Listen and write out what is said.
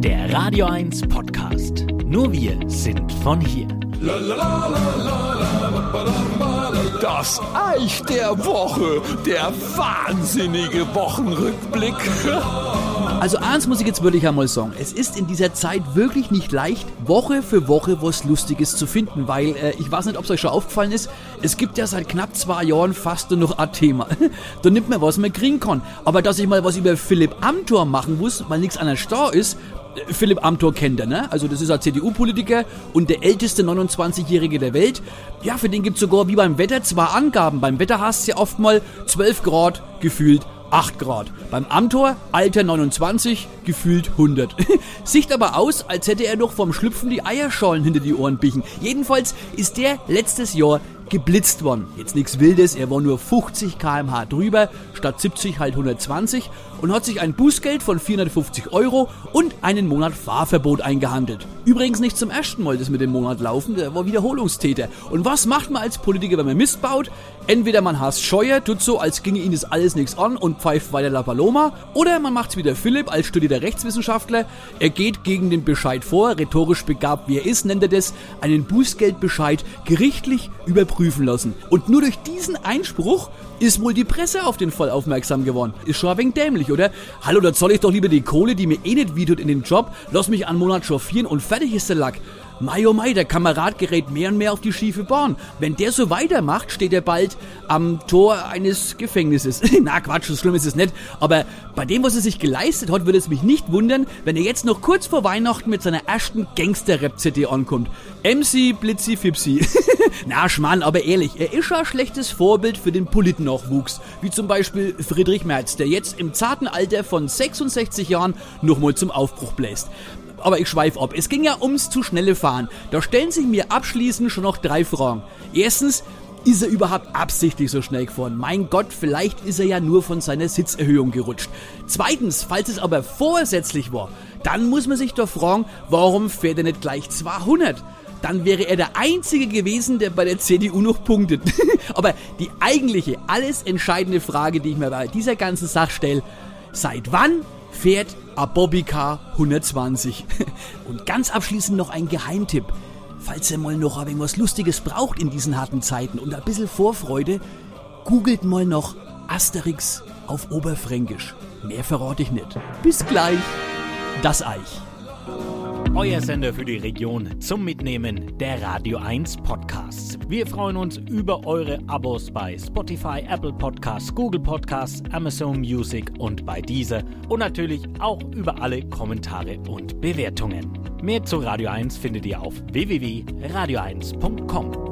Der Radio 1 Podcast. Nur wir sind von hier. Das Eich der Woche, der wahnsinnige Wochenrückblick. Also eins muss ich jetzt wirklich einmal sagen. Es ist in dieser Zeit wirklich nicht leicht, Woche für Woche was Lustiges zu finden, weil äh, ich weiß nicht, ob es euch schon aufgefallen ist, es gibt ja seit knapp zwei Jahren fast nur noch ein Thema. da nimmt man, was man kriegen kann. Aber dass ich mal was über Philipp Amthor machen muss, weil nichts anderes da ist, Philipp Amthor kennt er, ne? Also das ist ein CDU-Politiker und der älteste 29-Jährige der Welt. Ja, für den gibt's sogar wie beim Wetter zwei Angaben. Beim Wetter hast du ja oft mal 12 Grad gefühlt 8 Grad. Beim Amtor Alter 29, gefühlt 100. Sieht aber aus, als hätte er noch vom Schlüpfen die Eierschalen hinter die Ohren bichen. Jedenfalls ist der letztes Jahr geblitzt worden. Jetzt nichts Wildes, er war nur 50 km/h drüber, statt 70 halt 120 und hat sich ein Bußgeld von 450 Euro und einen Monat Fahrverbot eingehandelt. Übrigens nicht zum ersten Mal das mit dem Monat laufen, der war Wiederholungstäter. Und was macht man als Politiker, wenn man Mist baut? Entweder man hasst Scheuer, tut so, als ginge ihn das alles nichts an und pfeift weiter La Paloma, oder man macht's wie der Philipp als studierter Rechtswissenschaftler. Er geht gegen den Bescheid vor, rhetorisch begabt wie er ist, nennt er das, einen Bußgeldbescheid gerichtlich überprüfen lassen. Und nur durch diesen Einspruch ist wohl die Presse auf den Fall aufmerksam geworden. Ist schon ein wenig dämlich, oder? Hallo, da zoll ich doch lieber die Kohle, die mir eh nicht wehtut in den Job, lass mich einen Monat chauffieren und fertig ist der Lack. Mai oh Mai, der Kamerad gerät mehr und mehr auf die schiefe Bahn. Wenn der so weitermacht, steht er bald am Tor eines Gefängnisses. Na Quatsch, so schlimm ist es nicht. Aber bei dem, was er sich geleistet hat, würde es mich nicht wundern, wenn er jetzt noch kurz vor Weihnachten mit seiner ersten Gangster-Rap-CD ankommt. MC Blitzi Fipsi. Na Schmann, aber ehrlich, er ist schon ein schlechtes Vorbild für den Politnachwuchs. Wie zum Beispiel Friedrich Merz, der jetzt im zarten Alter von 66 Jahren nochmal zum Aufbruch bläst aber ich schweife ab. Es ging ja ums zu schnelle Fahren. Da stellen sich mir abschließend schon noch drei Fragen. Erstens, ist er überhaupt absichtlich so schnell gefahren? Mein Gott, vielleicht ist er ja nur von seiner Sitzerhöhung gerutscht. Zweitens, falls es aber vorsätzlich war, dann muss man sich doch fragen, warum fährt er nicht gleich 200? Dann wäre er der Einzige gewesen, der bei der CDU noch punktet. aber die eigentliche, alles entscheidende Frage, die ich mir bei dieser ganzen Sache stelle, seit wann fährt Abobica 120. Und ganz abschließend noch ein Geheimtipp. Falls ihr mal noch ein was Lustiges braucht in diesen harten Zeiten und ein bisschen Vorfreude, googelt mal noch Asterix auf Oberfränkisch. Mehr verrate ich nicht. Bis gleich. Das Eich. Euer Sender für die Region zum Mitnehmen der Radio 1 Podcasts. Wir freuen uns über eure Abos bei Spotify, Apple Podcasts, Google Podcasts, Amazon Music und bei dieser und natürlich auch über alle Kommentare und Bewertungen. Mehr zu Radio 1 findet ihr auf www.radio1.com.